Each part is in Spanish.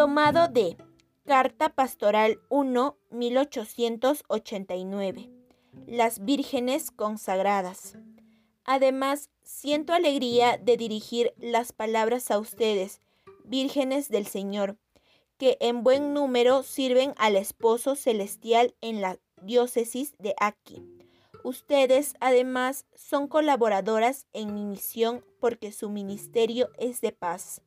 Tomado de Carta Pastoral 1, 1889. Las vírgenes consagradas. Además, siento alegría de dirigir las palabras a ustedes, vírgenes del Señor, que en buen número sirven al esposo celestial en la diócesis de Aquí. Ustedes, además, son colaboradoras en mi misión porque su ministerio es de paz.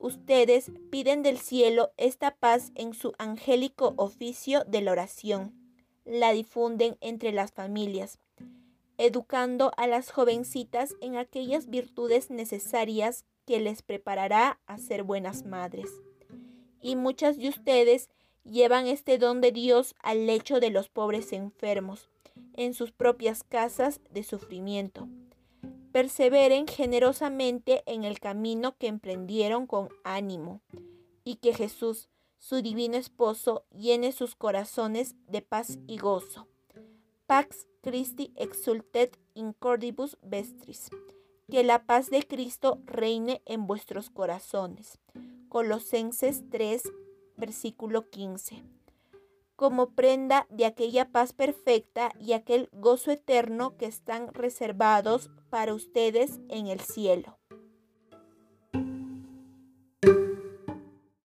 Ustedes piden del cielo esta paz en su angélico oficio de la oración. La difunden entre las familias, educando a las jovencitas en aquellas virtudes necesarias que les preparará a ser buenas madres. Y muchas de ustedes llevan este don de Dios al lecho de los pobres enfermos, en sus propias casas de sufrimiento perseveren generosamente en el camino que emprendieron con ánimo, y que Jesús, su divino esposo, llene sus corazones de paz y gozo. Pax Christi exultet in cordibus vestris. Que la paz de Cristo reine en vuestros corazones. Colosenses 3, versículo 15 como prenda de aquella paz perfecta y aquel gozo eterno que están reservados para ustedes en el cielo.